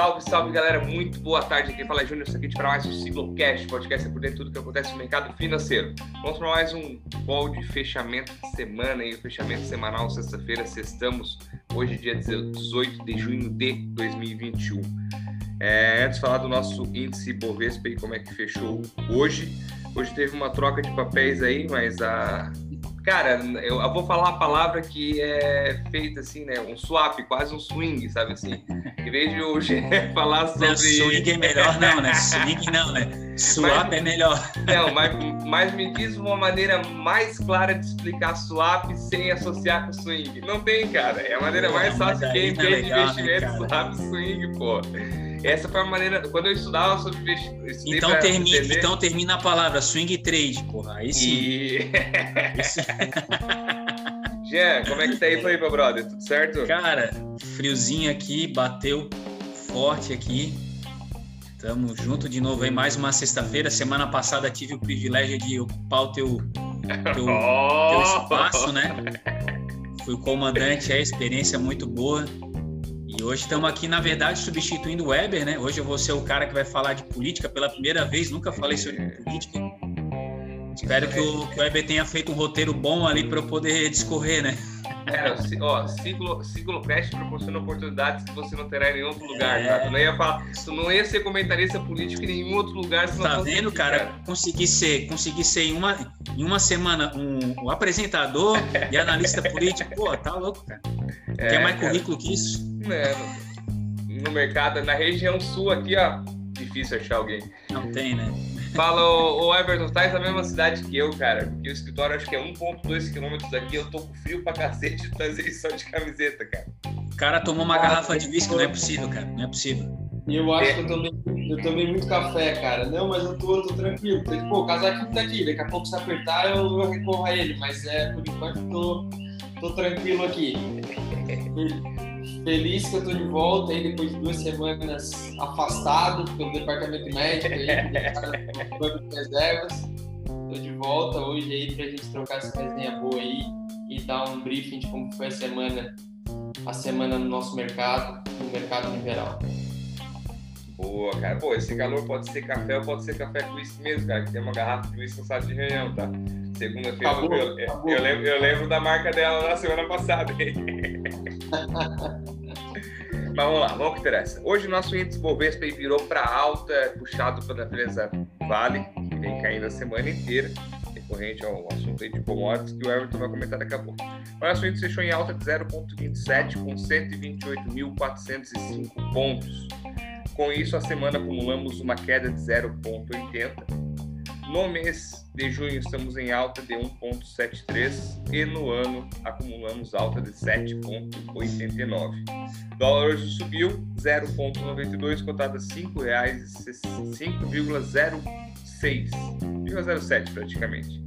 Salve, salve galera, muito boa tarde. Quem fala é Júnior Saquete para mais um Ciclocast, podcast é por dentro de tudo que acontece no mercado financeiro. Vamos para mais um call de fechamento de semana e o fechamento semanal, sexta-feira, sextamos, hoje, dia 18 de junho de 2021. É, antes de falar do nosso índice Bovespa e como é que fechou hoje, hoje teve uma troca de papéis aí, mas a Cara, eu, eu, vou falar a palavra que é feita assim, né? Um swap, quase um swing, sabe assim? Em vez de hoje falar sobre. Não, swing é melhor, não, né? Swing não, né? Swap mas, é melhor. Não, mas, mas me diz uma maneira mais clara de explicar swap sem associar com swing. Não tem, cara. É a maneira mais fácil quem entende é de investimento, né, swap, swing, pô. Essa foi a maneira. Quando eu estudava sobre investimento. Então, termina, entender... então termina a palavra swing trade, porra. Aí sim. E... Jean, como é que tá aí, Felipe, brother? Tudo certo? Cara, friozinho aqui, bateu forte aqui. Tamo junto de novo aí, mais uma sexta-feira. Semana passada tive o privilégio de ocupar o teu, teu, oh! teu espaço, né? Fui comandante, é experiência muito boa. E hoje estamos aqui, na verdade, substituindo o Weber, né? Hoje eu vou ser o cara que vai falar de política pela primeira vez, nunca falei sobre política. Espero que o, que o Weber tenha feito um roteiro bom ali para eu poder discorrer, né? Cara, ó, ciclo, ciclo Crash proporciona oportunidades que você não terá em nenhum outro lugar, é... tá? Tu não ia falar, tu não ia ser comentarista político em nenhum outro lugar. Tá vendo, cara? cara? Consegui ser, consegui ser em uma, em uma semana um, um apresentador e analista político. Pô, tá louco, cara. É, Quer mais cara. currículo que isso? É, no mercado, na região sul aqui, ó, difícil achar alguém. Não tem, né? Fala, o Everton, tá na mesma cidade que eu, cara. Porque o escritório acho que é 1,2 quilômetros daqui. Eu tô com frio pra cacete de trazer só de camiseta, cara. O cara tomou uma garrafa de whisky, não é possível, cara. Não é possível. E eu acho é. que eu tomei, eu tomei muito café, cara. Não, mas eu tô, eu tô tranquilo. Porque, pô, o casaquinho tá aqui. Daqui a pouco, se apertar, eu, eu recorro a ele. Mas é, por enquanto, tô, tô tranquilo aqui. Feliz que eu tô de volta aí depois de duas semanas afastado pelo departamento médico aí, banco de reservas. Tô de volta hoje aí pra gente trocar essa resenha boa aí e dar um briefing de como foi a semana, a semana no nosso mercado, no mercado em geral. Boa, cara. Pô, esse calor pode ser café ou pode ser café com uísque mesmo, cara. Que tem uma garrafa de uísque no site de reunião, tá? Segunda-feira eu, eu, eu, lembro, eu lembro da marca dela na semana passada. Mas vamos lá, vamos que interessa. Hoje o nosso índice Bovespa virou para alta, puxado pela empresa Vale, que vem caindo a semana inteira, recorrente ao assunto aí de commodities, que o Everton vai comentar daqui a pouco. O nosso índice fechou em alta de 0,27, com 128.405 pontos. Com isso, a semana acumulamos uma queda de 0,80 no mês de junho estamos em alta de 1,73 e no ano acumulamos alta de 7,89. Dólar hoje subiu 0,92, cotado a R$ 5,06, praticamente.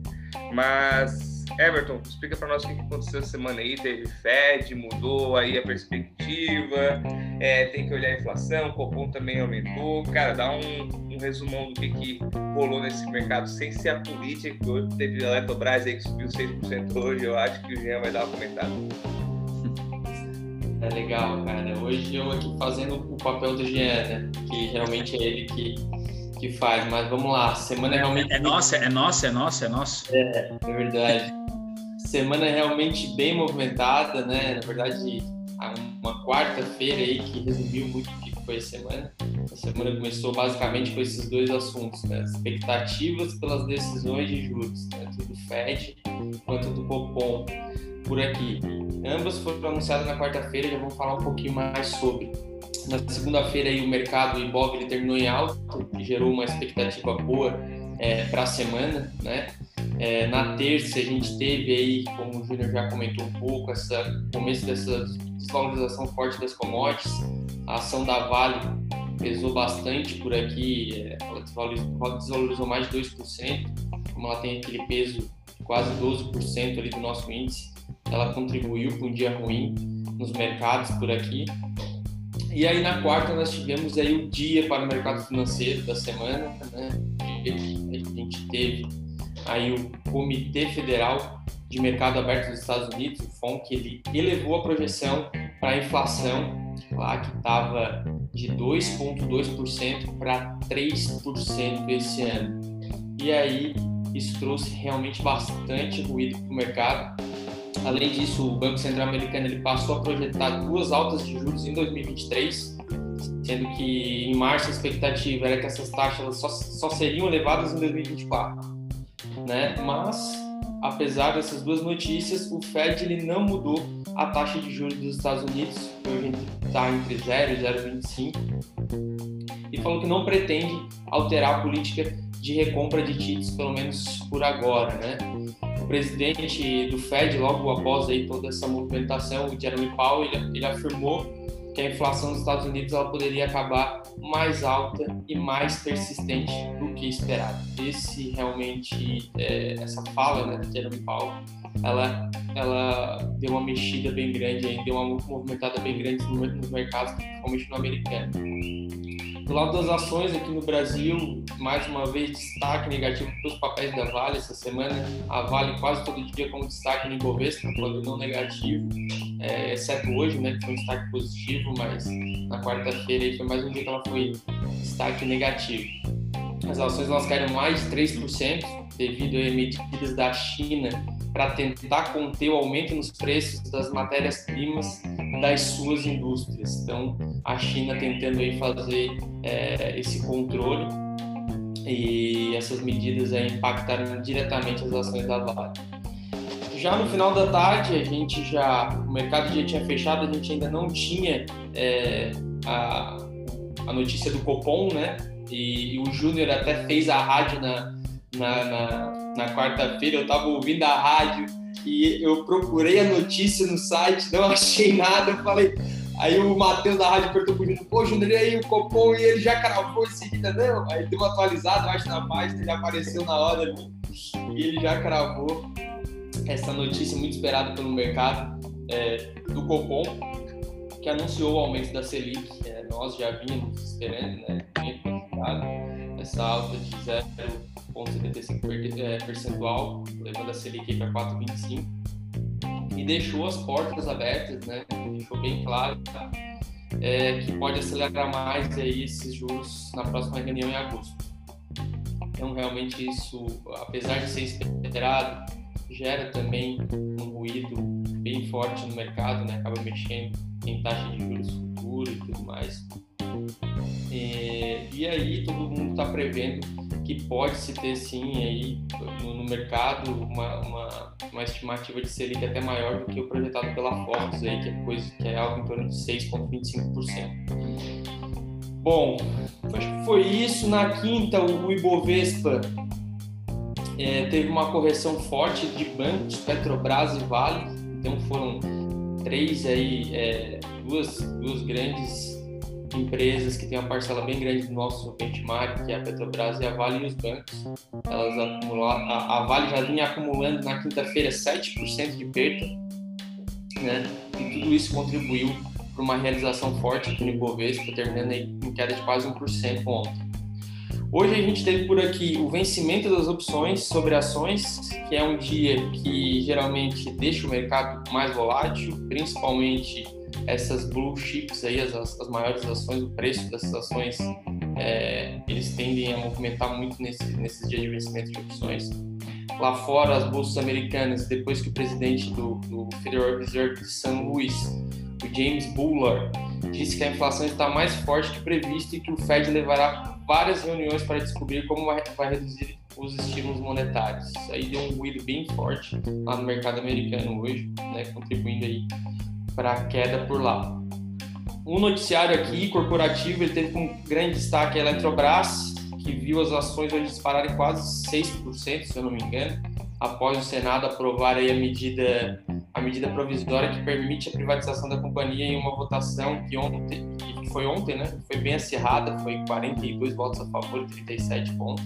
Mas Everton, explica para nós o que aconteceu essa semana aí. Teve Fed, mudou aí a perspectiva, é, tem que olhar a inflação, o Copom também aumentou. Cara, dá um, um, resumão do que, que rolou nesse mercado, sem ser a política, que hoje teve a Eletrobras aí que subiu 6% hoje. Eu acho que o Jean vai dar uma comentada. É legal, cara. Hoje eu aqui fazendo o papel do Jean, né? Que realmente é ele que que faz, mas vamos lá, semana é, realmente. É nossa, é nossa, é nossa, é nossa. É, é verdade. Semana realmente bem movimentada, né? Na verdade, uma quarta-feira aí que resumiu muito o que foi a semana. A semana começou basicamente com esses dois assuntos, né? Expectativas pelas decisões de juros, né? tanto do FED quanto do Copom por aqui. Ambas foram anunciadas na quarta-feira, já vamos falar um pouquinho mais sobre. Na segunda-feira aí o mercado Ibov ele terminou em alta, que gerou uma expectativa boa é, para a semana, né? É, na terça a gente teve aí, como o Júnior já comentou um pouco, essa começo dessa desvalorização forte das commodities. A ação da Vale pesou bastante por aqui, é, ela desvalorizou, desvalorizou mais de 2%, como ela tem aquele peso quase 12% ali do nosso índice, ela contribuiu para um dia ruim nos mercados por aqui. E aí na quarta nós tivemos aí o dia para o mercado financeiro da semana, né? A gente teve aí o Comitê Federal de Mercado Aberto dos Estados Unidos, o FONC, ele elevou a projeção para a inflação lá que estava de 2,2% para 3% esse ano. E aí, isso trouxe realmente bastante ruído para o mercado. Além disso, o Banco Central Americano ele passou a projetar duas altas de juros em 2023, sendo que em março a expectativa era que essas taxas só, só seriam elevadas em 2024. Né? Mas, apesar dessas duas notícias, o Fed ele não mudou a taxa de juros dos Estados Unidos, que hoje está entre 0 e 0,25, e falou que não pretende alterar a política de recompra de títulos, pelo menos por agora, né? O presidente do Fed, logo após aí toda essa movimentação, o Jeremy Powell, ele, ele afirmou que a inflação nos Estados Unidos ela poderia acabar mais alta e mais persistente do que esperado. Esse realmente, é, essa fala né, de Jeremy Powell, ela, ela deu uma mexida bem grande, deu uma movimentada bem grande nos mercados, principalmente no americano. Do lado das ações aqui no Brasil, mais uma vez destaque negativo para os papéis da Vale essa semana. A Vale quase todo dia como destaque no Ibovespa, quando não negativo, é, exceto hoje, né, que foi um destaque positivo, mas na quarta-feira foi mais um dia que ela foi destaque negativo. As ações elas caíram mais de 3% devido a medidas da China para tentar conter o aumento nos preços das matérias-primas das suas indústrias. Então, a China tentando aí fazer é, esse controle e essas medidas aí impactaram diretamente as ações da Vale. Já no final da tarde, a gente já, o mercado já tinha fechado, a gente ainda não tinha é, a, a notícia do Copom, né? E, e o Júnior até fez a rádio na, na, na, na quarta-feira, eu estava ouvindo a rádio e eu procurei a notícia no site, não achei nada, eu falei. Aí o Matheus da rádio perguntou pro Júnior, pô, Júnior, e aí o Copom, e ele já cravou em seguida, não? Aí deu uma atualizada, acho, na página, já apareceu na hora ali, e ele já cravou essa notícia muito esperada pelo mercado é, do Copom, que anunciou o aumento da Selic. É, nós já vínhamos esperando, né? Essa alta de 0 0,75 é, percentual, levando a Selic para 4,25 e deixou as portas abertas, né? Deixou bem claro é, que pode acelerar mais aí esses juros na próxima reunião em agosto. Então, realmente, isso, apesar de ser esperado, gera também um ruído bem forte no mercado, né? Acaba mexendo em taxa de juros futuro e tudo mais. E, e aí, todo mundo está prevendo que pode se ter sim aí no, no mercado uma, uma, uma, estimativa de Selic até maior do que o projetado pela Forbes aí, que é coisa que é algo em torno de 6,25%. Bom, acho que foi isso. Na quinta, o Ibovespa é, teve uma correção forte de bancos, Petrobras e Vale. Então foram três aí, é, duas, duas grandes empresas que têm uma parcela bem grande do nosso benchmark, que é a Petrobras e a Vale e os bancos. Elas acumularam, a, a Vale já vinha acumulando na quinta-feira 7% de perda, né? E tudo isso contribuiu para uma realização forte aqui no Ibovespa, terminando em queda de quase 1% ontem. Hoje a gente teve por aqui o vencimento das opções sobre ações, que é um dia que geralmente deixa o mercado mais volátil, principalmente essas blue chips aí, as, as maiores ações, o preço dessas ações, é, eles tendem a movimentar muito nesse, nesses dias de vencimento de opções. Lá fora, as bolsas americanas, depois que o presidente do, do Federal Reserve de São Luís, o James Bullard, disse que a inflação está mais forte que previsto e que o Fed levará várias reuniões para descobrir como vai, vai reduzir os estímulos monetários. Isso aí deu um ruído bem forte lá no mercado americano hoje, né, contribuindo aí para a queda por lá. Um noticiário aqui corporativo, ele teve com grande destaque a Eletrobras, que viu as ações hoje dispararem quase 6%, se eu não me engano, após o Senado aprovar a medida a medida provisória que permite a privatização da companhia em uma votação que ontem que foi ontem, né? Foi bem acirrada, foi 42 votos a favor e 37 contra.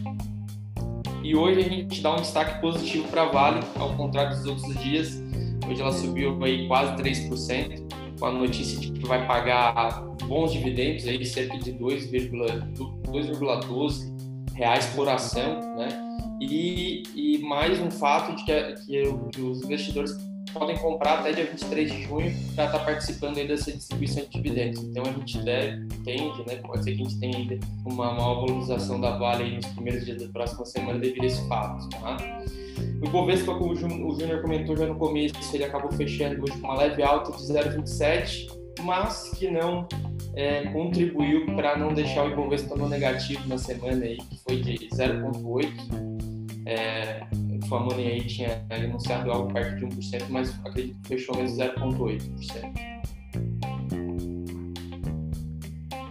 E hoje a gente dá um destaque positivo para a Vale, ao contrário dos outros dias, Hoje ela subiu aí quase 3%, com a notícia de que vai pagar bons dividendos, aí cerca de 2,12 reais por ação, né? E, e mais um fato de que, que, que os investidores podem comprar até dia 23 de junho para estar tá participando aí dessa distribuição de dividendos. Então a gente deve, entende, né? Pode ser que a gente tenha ainda uma maior valorização da Vale nos primeiros dias da próxima semana devido a esse fato. Tá? O Ibovespa, como o Júnior comentou já no começo, ele acabou fechando hoje com uma leve alta de 0,27, mas que não é, contribuiu para não deixar o Ibovespa no negativo na semana aí, que foi de 0,8. É, o Famoni aí tinha anunciado algo perto de 1%, mas acredito que fechou mesmo 0,8%.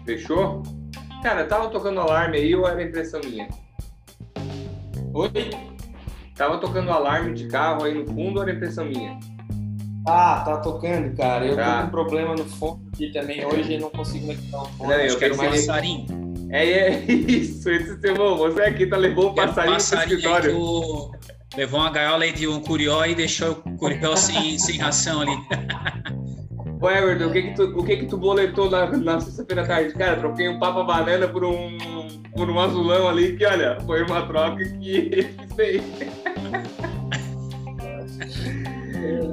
Fechou? Cara, tava tocando alarme aí ou era impressão minha? Oi? Tava tocando alarme de carro aí no fundo ou era impressão minha? Ah, tá tocando, cara. Eu tá. tô com um problema no fone aqui também hoje e não consigo conectar o fone. Não, eu quero mais passarinho. É, é isso, esse seu irmão. Você aqui tá levou um passarinho, passarinho pro escritório. Tu... Levou uma gaiola de um curió e deixou o curió sem, sem ração ali. Ô Everton, o que que tu, o que que tu boletou na, na sexta-feira à tarde? Cara, troquei um papa banana por um, por um azulão ali, que olha, foi uma troca que fez.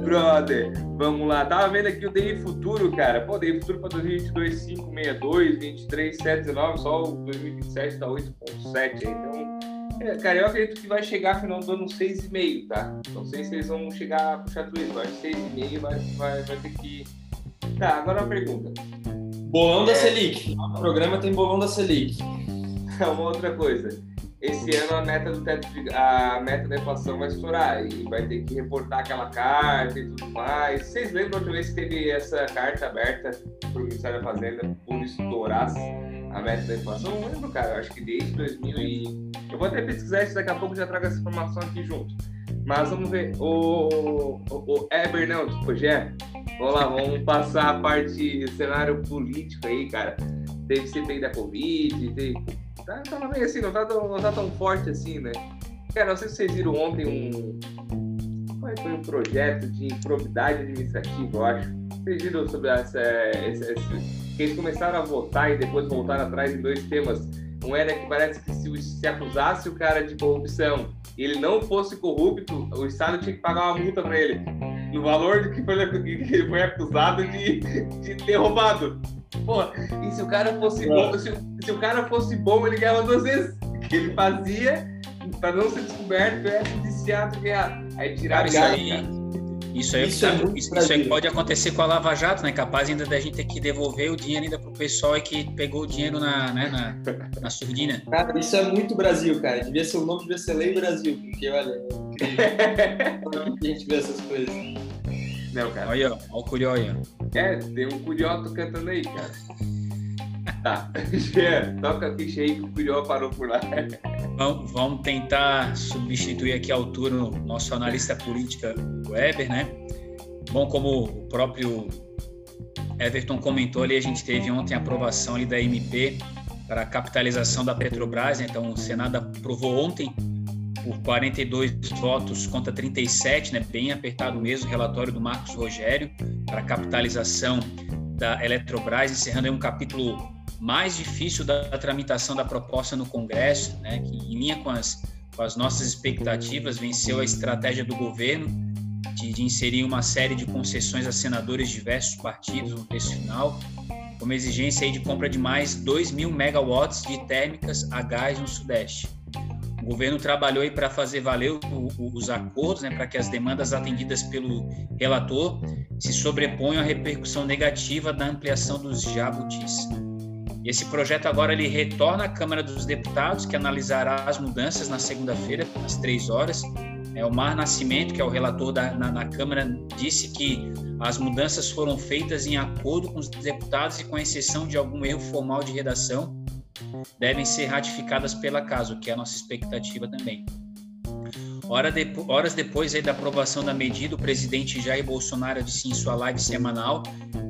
Brother, vamos lá. Tava vendo aqui o DI Futuro, cara. Pô, DI Futuro para 2022, 562, 23, 719, só o 2027 tá 8.7. Então, é, cara, eu acredito que vai chegar final do ano 6,5, tá? Não sei se eles vão chegar a puxar tudo isso, mas 6,5 vai, vai, vai ter que. Tá, agora uma pergunta. Bolão da é... Selic. O programa tem bolão da Selic. uma outra coisa esse ano a meta do teto, a meta da inflação vai estourar e vai ter que reportar aquela carta e tudo mais. Vocês lembram outra vez que teve essa carta aberta para o Ministério da Fazenda por estourar a meta da inflação? Não lembro, cara. Eu acho que desde 2000 e... Eu vou até pesquisar isso daqui a pouco já trago essa informação aqui junto. Mas vamos ver. O, o, o Eber, não, tipo, Gé, vamos lá, vamos passar a parte cenário político aí, cara. Teve CPI da Covid, teve Tá, tava meio assim, não tá, tão, não tá tão forte assim, né? Cara, não sei se vocês viram ontem um. Foi um projeto de improbidade administrativa, eu acho. Vocês viram sobre essa, essa, essa, eles começaram a votar e depois voltaram atrás em dois temas. Um era que parece que se, se acusasse o cara de corrupção e ele não fosse corrupto, o Estado tinha que pagar uma multa para ele. No valor do que foi, que foi acusado de, de ter roubado. Pô, e se o cara fosse bom, se, se, o cara fosse bom, ele ganhava duas vezes. Que ele fazia para não ser descoberto é judiciado ganhar. Aí tirar isso aí, isso aí, isso, é isso, isso aí pode acontecer com a Lava Jato, né? Capaz ainda da gente ter que devolver o dinheiro ainda pro pessoal que pegou o dinheiro na, né, na, na surdina. Cara, isso é muito Brasil, cara. Devia ser o nome, devia ser Lei Brasil, porque olha, a gente vê essas coisas. Não, cara. Olha, olha o Curió aí. É, tem um Curió cantando aí, cara. Tá, toca a ficha aí que o Curió parou por lá. Vamos, vamos tentar substituir aqui a altura o nosso analista política, Weber, né? Bom, como o próprio Everton comentou ali, a gente teve ontem a aprovação ali da MP para a capitalização da Petrobras, então o Senado aprovou ontem por 42 votos contra 37, né, bem apertado mesmo, o relatório do Marcos Rogério para a capitalização da Eletrobras, encerrando um capítulo mais difícil da, da, tramitação da proposta no Congresso, né, que em linha com as, com as nossas expectativas venceu a estratégia do governo de, de inserir uma série de concessões a senadores de diversos partidos no texto final, com uma exigência aí de compra de mais 2 mil megawatts de térmicas a gás no Sudeste. O governo trabalhou para fazer valer o, o, os acordos, né, para que as demandas atendidas pelo relator se sobreponham à repercussão negativa da ampliação dos jabutis. Esse projeto agora ele retorna à Câmara dos Deputados, que analisará as mudanças na segunda-feira, às três horas. É, o Mar Nascimento, que é o relator da, na, na Câmara, disse que as mudanças foram feitas em acordo com os deputados e com exceção de algum erro formal de redação devem ser ratificadas pela casa, o que é a nossa expectativa também. Hora de, horas depois da aprovação da medida, o presidente Jair Bolsonaro disse em sua live semanal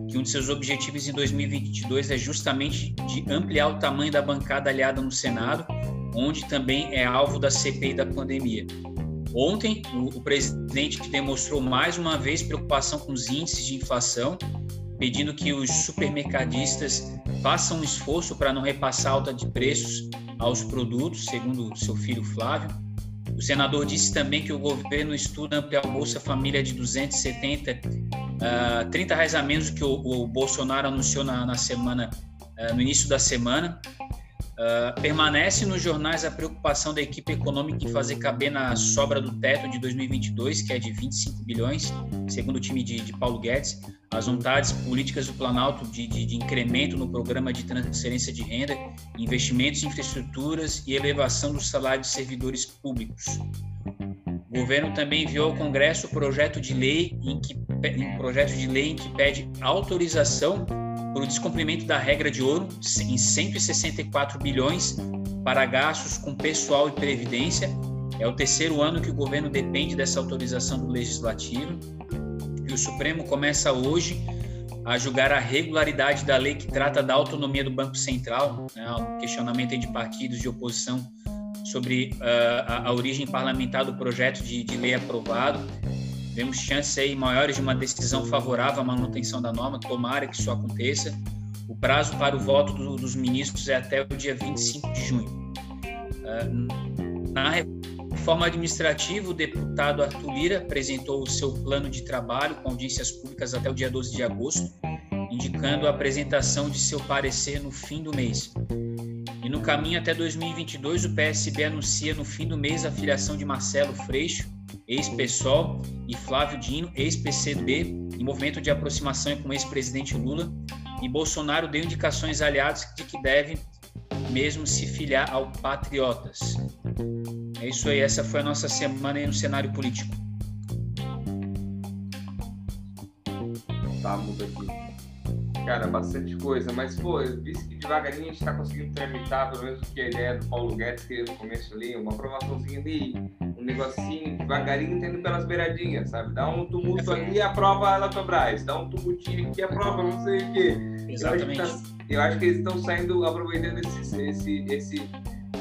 que um de seus objetivos em 2022 é justamente de ampliar o tamanho da bancada aliada no Senado, onde também é alvo da CPI da pandemia. Ontem, o, o presidente demonstrou mais uma vez preocupação com os índices de inflação pedindo que os supermercadistas façam um esforço para não repassar alta de preços aos produtos, segundo seu filho Flávio. O senador disse também que o governo estuda ampliar o Bolsa Família de 270, uh, 30 reais a menos que o, o Bolsonaro anunciou na, na semana, uh, no início da semana. Uh, permanece nos jornais a preocupação da equipe econômica em fazer caber na sobra do teto de 2022, que é de 25 bilhões, segundo o time de, de Paulo Guedes, as vontades políticas do Planalto de, de, de, incremento no programa de transferência de renda, investimentos em infraestruturas e elevação do salário de servidores públicos. O governo também enviou ao Congresso o projeto de lei em que projeto de lei em que pede autorização por o descumprimento da regra de ouro em 164 bilhões para gastos com pessoal e previdência. É o terceiro ano que o governo depende dessa autorização do legislativo. E o Supremo começa hoje a julgar a regularidade da lei que trata da autonomia do Banco Central, né, um questionamento de partidos de oposição sobre uh, a, a, origem parlamentar do projeto de, de lei aprovado. Vemos chances aí maiores de uma decisão favorável à manutenção da norma, tomara que isso aconteça. O prazo para o voto do, dos ministros é até o dia 25 de junho. Uh, na reforma administrativa, o deputado Arthur Lira apresentou o seu plano de trabalho com audiências públicas até o dia 12 de agosto, indicando a apresentação de seu parecer no fim do mês. E no caminho até 2022, o PSB anuncia no fim do mês a filiação de Marcelo Freixo ex-PSOL, e Flávio Dino, ex-PCB, em movimento de aproximação com o ex-presidente Lula, e Bolsonaro deu indicações aliados de que deve mesmo se filiar ao Patriotas. É isso aí, essa foi a nossa semana no cenário político. Tá, muda aqui. Cara, bastante coisa, mas pô, eu disse que devagarinho a gente tá conseguindo tramitar pelo menos o que a ideia do Paulo Guedes queria no começo ali, uma aprovaçãozinha ali, um negocinho, devagarinho tendo pelas beiradinhas, sabe? Dá um tumulto é, ali e aprova a Eletrobras, dá um tumultinho aqui e aprova não sei o quê. Exatamente. Eu acho que, tá, eu acho que eles estão saindo, aproveitando esse, esse, esse.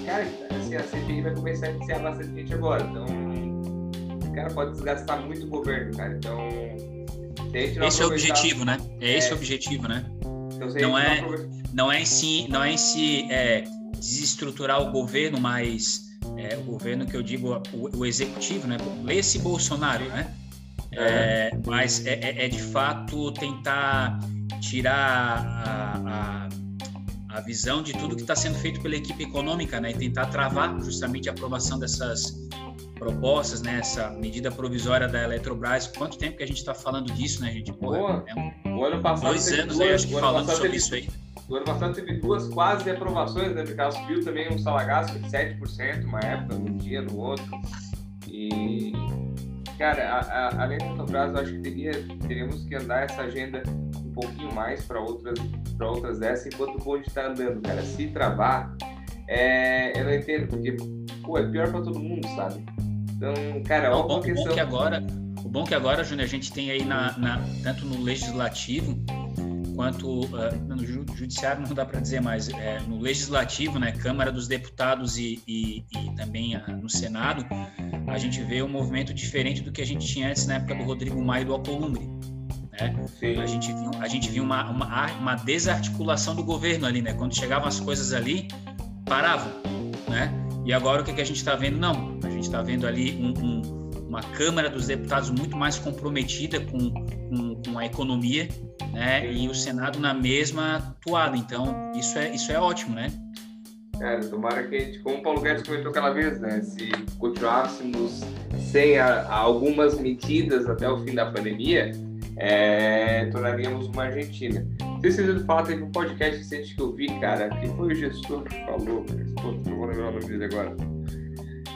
Cara, assim, a CPI vai começar a iniciar bastante gente agora, então. Cara, pode desgastar muito o governo, cara. Então esse é o objetivo, né? É esse é. o objetivo, né? Então, não, é, não é em si, não é em si é, desestruturar o governo, mas é, o governo que eu digo, o, o executivo, né? Lê-se Bolsonaro, né? É, mas é, é, é, de fato tentar tirar a, a, a visão de tudo que está sendo feito pela equipe econômica, né? E tentar travar justamente a aprovação dessas propostas, né? Essa medida provisória da Eletrobras. Quanto tempo que a gente está falando disso, né, gente? Porra, é um, o ano passado dois anos duas, aí, acho que falando sobre teve, isso aí. O ano passado teve duas quase aprovações, né? Porque ela subiu também um salagaço de 7%, uma época, num dia, no outro. E, cara, a, a, além da Eletrobras, eu acho que teria, teríamos que andar essa agenda um pouquinho mais para outras, para outras dessas, enquanto o bonde está andando, cara. Se travar, é, eu não entendo, porque, pô, é pior para todo mundo, sabe? Então, cara, não, o bom, questão... bom que agora, o bom que agora, Júnior, a gente tem aí na, na tanto no legislativo quanto uh, no judiciário não dá para dizer mais é, no legislativo, né, Câmara dos Deputados e, e, e também uh, no Senado, a gente vê um movimento diferente do que a gente tinha antes na época do Rodrigo Maia do Alcolumbre. Né? A gente viu, a gente viu uma, uma, uma desarticulação do governo ali, né? Quando chegavam as coisas ali, paravam, né? E agora o que, que a gente está vendo? Não, a gente está vendo ali um, um, uma Câmara dos Deputados muito mais comprometida com, com, com, a economia, né? E o Senado na mesma toada. Então, isso é, isso é ótimo, né? Cara, tomara que a gente, como o Paulo Guedes comentou aquela vez, né? Se continuássemos sem a, a algumas medidas até o fim da pandemia, é, tornaríamos uma Argentina. Se vocês falam, teve um podcast recente que eu vi, cara, que foi o gestor que falou, pô, não vou lembrar o nome dele agora,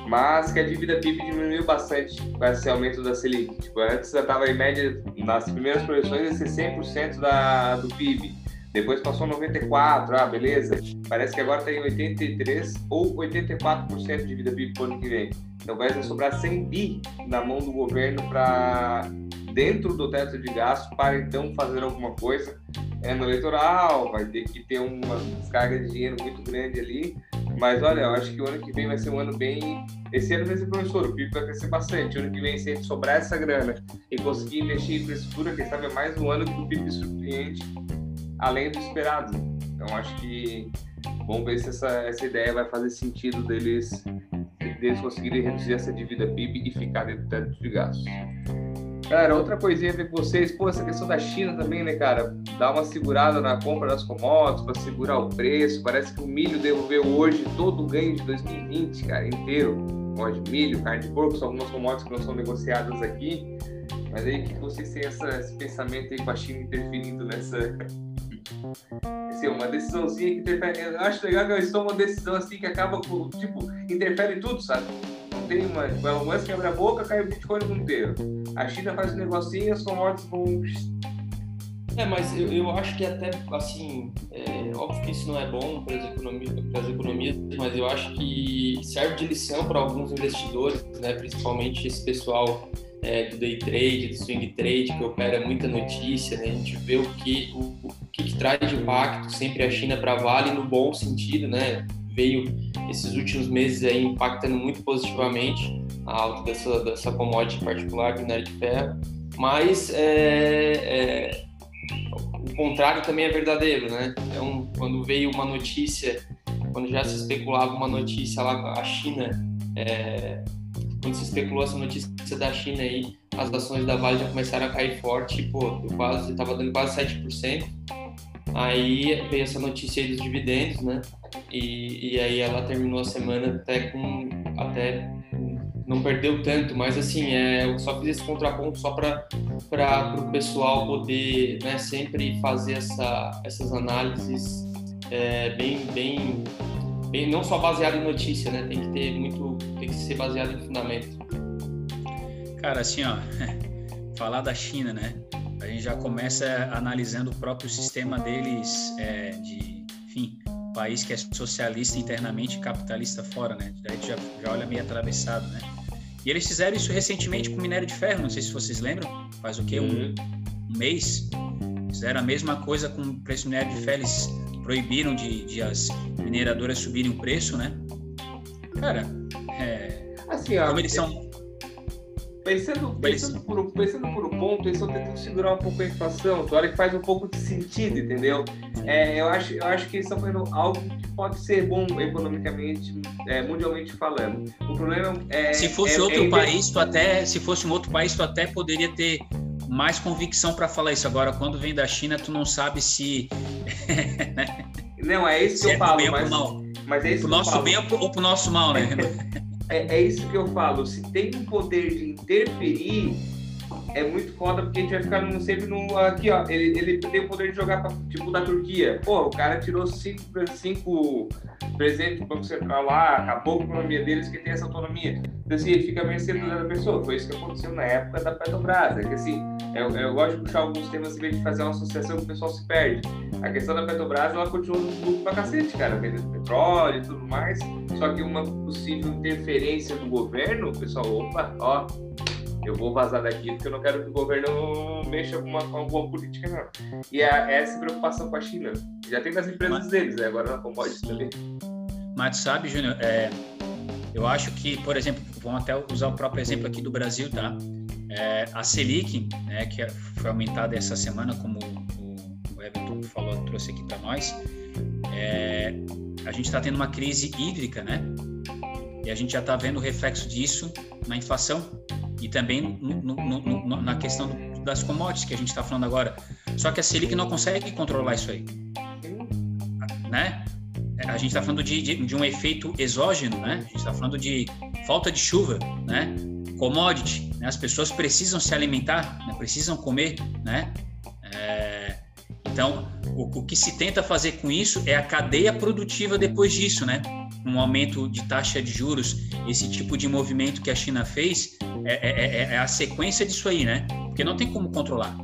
mas que a dívida PIB diminuiu bastante com esse aumento da Selic. Tipo, antes já estava em média, nas primeiras projeções, ia ser 100% da, do PIB. Depois passou 94, ah, beleza. Parece que agora está em 83 ou 84% de dívida PIB para o ano que vem. Então vai sobrar 100 bi na mão do governo para dentro do teto de gasto para então fazer alguma coisa é, no eleitoral, vai ter que ter uma descarga de dinheiro muito grande ali. Mas olha, eu acho que o ano que vem vai ser um ano bem. Esse ano vai ser promissor, o PIB vai crescer bastante. O ano que vem, se a gente sobrar essa grana e conseguir investir em infraestrutura, quem sabe é mais um ano que o PIB surpreende além do esperado. Então acho que vamos ver se essa, essa ideia vai fazer sentido deles deles conseguirem reduzir essa dívida PIB e ficar dentro do teto de gastos. Cara, outra coisinha ver com vocês, pô, essa questão da China também, né, cara? Dá uma segurada na compra das commodities para segurar o preço. Parece que o milho devolveu hoje todo o ganho de 2020, cara, inteiro. Pode milho, carne de porco, são algumas commodities que não são negociadas aqui. Mas aí que vocês têm essa, esse pensamento aí com a China interferindo nessa. Assim, uma decisãozinha que interfere. Eu acho legal que eles tomam uma decisão assim que acaba com. Tipo, interfere em tudo, sabe? Tem uma. O Elon Musk quebra a boca, cai o Bitcoin no inteiro. A China faz um negocinho, as commodities vão. É, mas eu, eu acho que até, assim, é, óbvio que isso não é bom para as economias, para as economias, mas eu acho que serve de lição para alguns investidores, né, principalmente esse pessoal é, do day trade, do swing trade, que opera muita notícia, né, a gente vê o que, o, o que, que traz de impacto sempre a China para Vale no bom sentido, né, veio esses últimos meses aí impactando muito positivamente a alta dessa, dessa commodity particular, minério de ferro, mas é, é, o contrário também é verdadeiro, né? Então, quando veio uma notícia, quando já se especulava uma notícia lá, a China, é, quando se especulou essa notícia da China aí, as ações da Vale já começaram a cair forte, pô, eu quase, estava dando quase 7%. Aí veio essa notícia aí dos dividendos, né? E, e aí ela terminou a semana até com até não perdeu tanto, mas assim, é, eu só fiz esse contraponto só para o pessoal poder né, sempre fazer essa, essas análises é, bem, bem, bem, não só baseado em notícia, né? Tem que ter muito, tem que ser baseado em fundamento. Cara, assim, ó, falar da China, né? A gente já começa analisando o próprio sistema deles é, de, enfim, país que é socialista internamente e capitalista fora, né? Daí já, já olha meio atravessado, né? E eles fizeram isso recentemente com minério de ferro, não sei se vocês lembram, faz o quê? Um, uhum. um mês. Fizeram a mesma coisa com o preço do minério de ferro, eles proibiram de, de as mineradoras subirem o preço, né? Cara, é, assim, ó, como eles são Pensando, pensando, por, pensando por um ponto, eles estão tentando segurar um pouco a inflação, que hora que faz um pouco de sentido, entendeu? É, eu, acho, eu acho que eles estão fazendo algo que pode ser bom economicamente, é, mundialmente falando. O problema é. Se fosse é, outro é país, tu até. Se fosse um outro país, tu até poderia ter mais convicção para falar isso. Agora, quando vem da China, tu não sabe se. não, é isso que eu é falo. Mas, mas é isso pro nosso bem ou pro nosso mal, né? é, é isso que eu falo. Se tem o poder de interferir, é muito foda porque a gente vai ficar no, sempre no. Aqui, ó. Ele, ele tem o poder de jogar pra, tipo da Turquia. Pô, o cara tirou cinco, cinco presentes do Banco Central lá, acabou com a economia deles que tem essa autonomia. Então, assim, ele fica vencendo da pessoa. Foi isso que aconteceu na época da Petrobras. É que assim, eu, eu gosto de puxar alguns temas em vez de fazer uma associação que o pessoal se perde. A questão da Petrobras, ela continua no lucro pra cacete, cara, vendendo petróleo e tudo mais. Só que uma possível interferência do governo, o pessoal, opa, ó, eu vou vazar daqui porque eu não quero que o governo mexa com, uma, com alguma política, não. E é, é essa preocupação com a China. Já tem das empresas Mas... deles, né? agora na commodities também. Mas sabe, Júnior, é, eu acho que, por exemplo, vamos até usar o próprio exemplo aqui do Brasil, tá? É, a Selic, né, que foi aumentada essa semana, como o, o Everton falou, trouxe aqui para nós, é, a gente está tendo uma crise hídrica, né? E a gente já está vendo o reflexo disso na inflação e também no, no, no, na questão das commodities que a gente está falando agora. Só que a Selic não consegue controlar isso aí, né? A gente está falando de, de, de, um efeito exógeno, né? A gente está falando de falta de chuva, né? Commodity, né? as pessoas precisam se alimentar, né? precisam comer, né? É... Então, o, o que se tenta fazer com isso é a cadeia produtiva depois disso, né? Um aumento de taxa de juros, esse tipo de movimento que a China fez é, é, é, é a sequência disso aí, né? Porque não tem como controlar.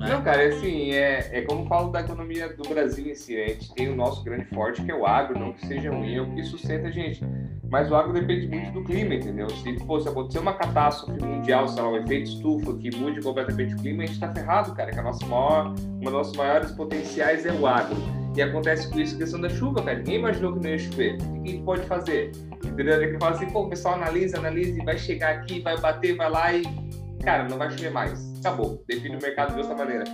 Né? Não, cara, assim, é, é como falo da economia do Brasil em si. A gente tem o nosso grande forte, que é o agro, não que seja ruim, é o que sustenta a gente. Mas o agro depende muito do clima, entendeu? Se, pô, se acontecer uma catástrofe mundial, sei lá, um efeito estufa que mude completamente o clima, a gente tá ferrado, cara. Que a nossa maior, uma das nossas maiores potenciais é o agro. E acontece com isso questão da chuva, cara. Ninguém imaginou que não ia chover. O que a gente pode fazer? Entendeu? Que fala assim, pô, o pessoal analisa, analisa e vai chegar aqui, vai bater, vai lá e cara, não vai chover mais. Acabou. Define o mercado de outra maneira.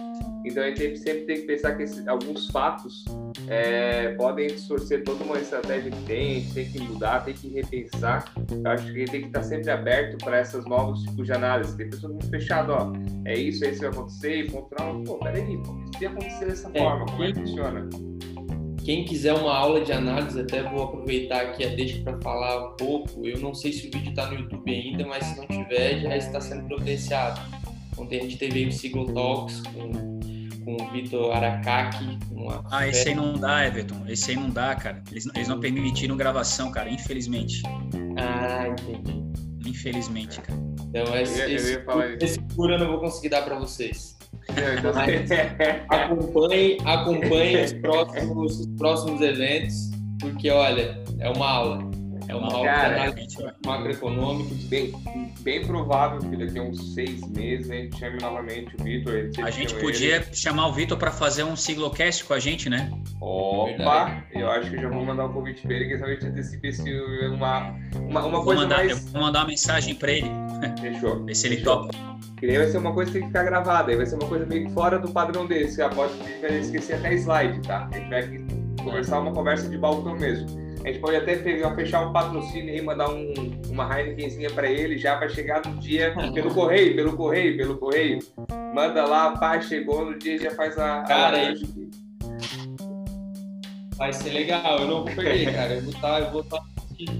Então a gente sempre tem que pensar que alguns fatos é, podem distorcer toda uma estratégia que tem, tem que mudar, tem que repensar. Eu acho que a gente tem que estar sempre aberto para essas novos tipos de análise. Tem pessoas muito fechadas, ó, é isso, é isso que vai acontecer, e final, pô, peraí, pô, isso ia acontecer dessa é, forma, como é que funciona? Quem quiser uma aula de análise, até vou aproveitar aqui a deixa para falar um pouco. Eu não sei se o vídeo está no YouTube ainda, mas se não tiver, já está sendo providenciado. Ontem a gente teve aí o Siglo Talks com com o Vitor Aracaki. Ah, esse aí não dá, Everton. Esse aí não dá, cara. Eles, eles não permitiram gravação, cara, infelizmente. Ah, entendi. Infelizmente, cara. Então, esse, eu ia, eu esse puro eu não vou conseguir dar para vocês. Mas, acompanhe, acompanhe os, próximos, os próximos eventos, porque, olha, é uma aula. É uma aula Cara, de macroeconômico. Bem, bem provável que daqui a uns seis meses a gente chame novamente o Vitor. A gente podia ele. chamar o Vitor para fazer um siglocast com a gente, né? Opa! Eu acho que já vou mandar um convite para ele, que a gente antecipe esse, uma, uma, uma coisa mandar, mais... Eu vou mandar uma mensagem para ele. Fechou. Ver se ele topa. Que nem vai ser uma coisa que tem que ficar gravada, aí vai ser uma coisa meio fora do padrão dele. Você pode esquecer até slide, tá? A gente vai conversar uma conversa de balcão mesmo. A gente pode até fechar um patrocínio e mandar um, uma Heinekenzinha para ele já para chegar no dia pelo correio, pelo correio, pelo correio. Manda lá, pá, chegou no dia já faz a. Cara, a... vai ser legal. Eu não vou perder, cara. Eu vou estar, tá, eu vou estar tá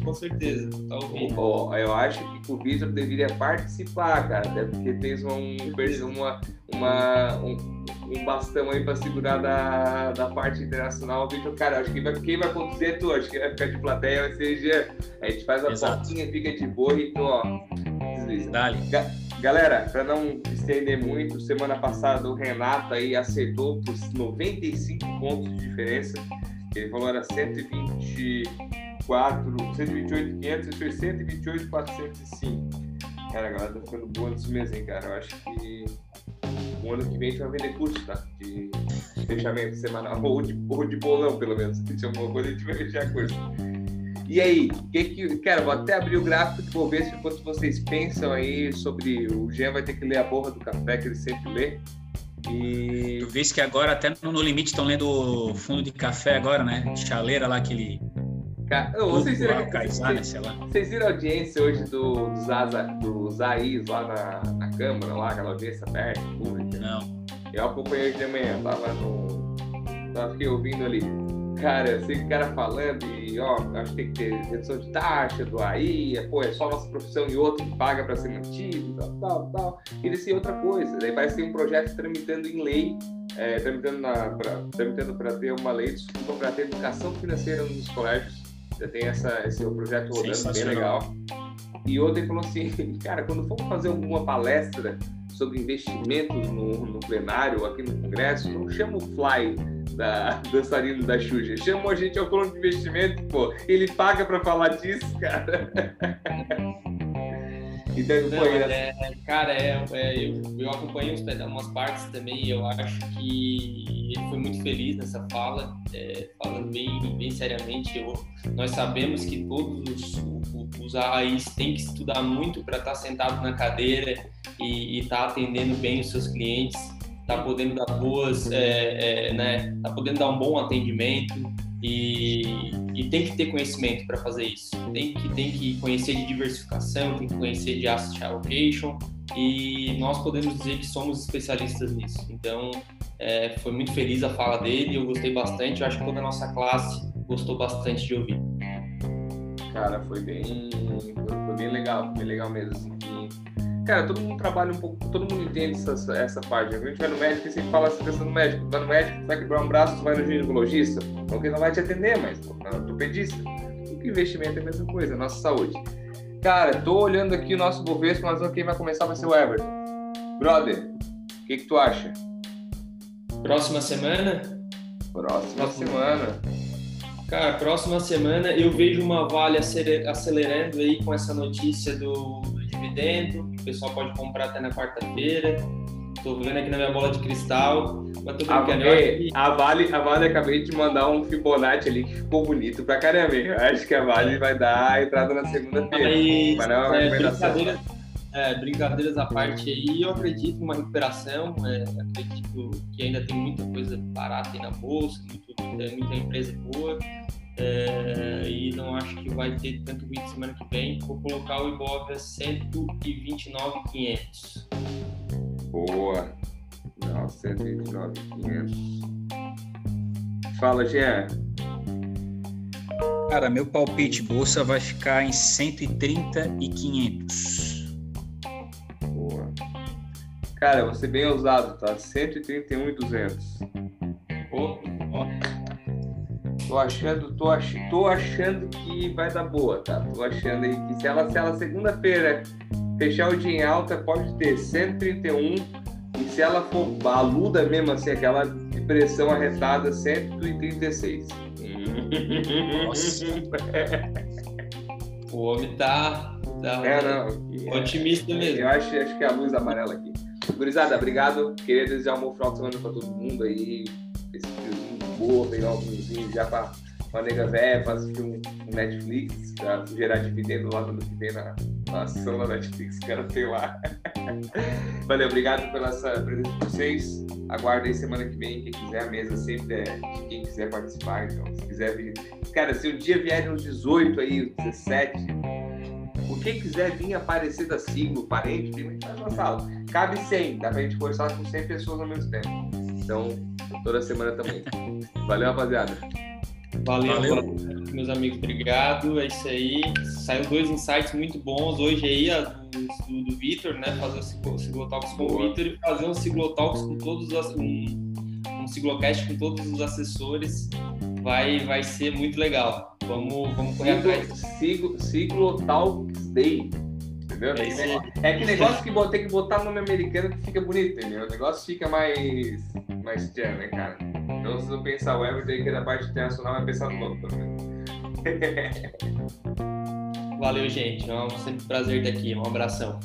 com certeza. Tá. Oh, eu acho que o Vitor deveria participar, cara. Até porque um, uma, uma, um, um bastão aí para segurar da, da parte internacional. Vitor, cara, acho que vai, quem vai conduzir é tu. Acho que vai ficar de plateia, vai ser Jean. A gente faz a Exato. fica de boa e tu, ó. Dale. Galera, para não estender muito, semana passada o Renato aí acertou por 95 pontos de diferença. Ele falou era 120 128, 500 e foi 128, 405. Cara, a galera tá ficando boa nesse mês, hein, cara. Eu acho que o ano que vem a gente vai vender curso, tá? De fechamento semanal, ou de, ou de bolão, pelo menos. Se alguma coisa, a gente vai fechar curso. E aí, que que, cara, vou até abrir o gráfico de vou ver se enquanto vocês pensam aí sobre o Jean vai ter que ler a borra do café que ele sempre lê. E... Tu viste que agora até no limite estão lendo o fundo de café agora, né? Chaleira lá que ele Cara, vocês, viram, vocês, vocês viram a audiência hoje do, dos, Asa, dos AIs lá na, na Câmara, lá, aquela audiência aberta, pública? Não. Eu acompanhei hoje de manhã, tava no. Tava fiquei ouvindo ali. Cara, eu sei que o cara falando e, ó, acho que tem que ter redução de taxa do AI, é, pô, é só nossa profissão e outro que paga para ser mantido, tal, tal, tal. E disse outra coisa. Daí parece que tem um projeto tramitando em lei é, tramitando para ter uma lei para ter educação financeira nos colégios já tem essa, esse projeto rodando bem legal. E outra falou assim, cara, quando for fazer alguma palestra sobre investimentos no, no plenário aqui no Congresso, não chama o Fly da dançarino da Xuxa, chama a gente ao plano de investimento, pô. Ele paga para falar disso, cara. Então, não, é, cara, é, é, eu, eu acompanhei umas partes também e eu acho que ele foi muito feliz nessa fala, é, falando bem, bem seriamente. Eu, nós sabemos que todos os, os AIs têm que estudar muito para estar tá sentado na cadeira e estar tá atendendo bem os seus clientes, tá podendo dar boas, é, é, né, tá podendo dar um bom atendimento, e, e, tem que ter conhecimento para fazer isso. Tem que, tem que conhecer de diversificação, tem que conhecer de asset allocation e nós podemos dizer que somos especialistas nisso. Então, é, foi muito feliz a fala dele, eu gostei bastante, eu acho que toda a nossa classe gostou bastante de ouvir. Cara, foi bem, foi bem legal, foi legal mesmo. Assim, Cara, todo mundo trabalha um pouco, todo mundo entende essa, essa parte. A gente vai no médico e sempre fala essa questão do médico. Vai no médico, vai quebrar um braço, vai no ginecologista. Então quem não vai te atender, mas é ortopedista. O investimento é a mesma coisa, a nossa saúde. Cara, tô olhando aqui o nosso Bovespa, mas quem vai começar vai ser o Everton. Brother, o que, que tu acha? Próxima semana? Próxima, próxima semana. Cara, próxima semana eu vejo uma Vale acelerando aí com essa notícia do dividendo, o pessoal pode comprar até na quarta-feira. Estou vendo aqui na minha bola de cristal, mas tô brincando. A, a, Vale, a Vale acabei de mandar um Fibonacci ali que ficou bonito pra caramba. Eu acho que a Vale vai dar a entrada na segunda-feira. Mas, mas não é, é brincadeira, é, brincadeiras à parte aí, eu acredito numa recuperação, é, acredito que ainda tem muita coisa barata aí na bolsa, muito, é, muita empresa boa, é, e não acho que vai ter tanto ruim semana que vem. Vou colocar o Ibov a 129,500. Boa! Não, 129,500. Fala, Jean. Cara, meu palpite bolsa vai ficar em 130 e 500. Boa. Cara, você bem ousado, tá? 131 Tô achando, tô, ach, tô achando que vai dar boa, tá? Tô achando aí que se ela, se ela segunda-feira fechar o dia em alta, pode ter 131 e se ela for baluda mesmo, assim, aquela pressão arretada, 136. Nossa. o homem tá, tá É, não. otimista mesmo. Eu acho, acho que é a luz amarela aqui. Gurizada, obrigado. Queria desejar um bom final de semana pra todo mundo aí. Esse boa, pegar um vinhozinho já pra, pra nega véia, pra assistir um, Netflix, gerar dividendo lá no que vem na, na ação da Netflix ela tem lá. Valeu, obrigado pela presença de vocês. Aguardem semana que vem, quem quiser, a mesa sempre é de quem quiser participar. Então, se quiser vir. Cara, se um dia vierem os 18 aí, os 17, por quem quiser vir aparecer da siglo, parente, primo, a gente faz uma sala. Cabe 100, dá pra gente conversar com 100 pessoas ao mesmo tempo. Então, toda semana também. Valeu, rapaziada. Valeu, Valeu. meus amigos, obrigado. É isso aí. Saiu dois insights muito bons hoje aí, a do, do, do Vitor, né? Fazer um Ciclotalks com o Boa. Vitor e fazer um Ciclotalks com todos os um, um Ciclocast com todos os assessores. Vai, vai ser muito legal. Vamos, vamos correr atrás. Siglo, siglo Talks Day. Entendeu? É aí. É que negócio que tem que botar nome americano que fica bonito, entendeu? O negócio fica mais. mais tchan, né, cara? Então, se eu pensar o Everton que é da parte internacional, vai pensar no nome também. Valeu, gente. É um sempre prazer estar aqui. Um abração.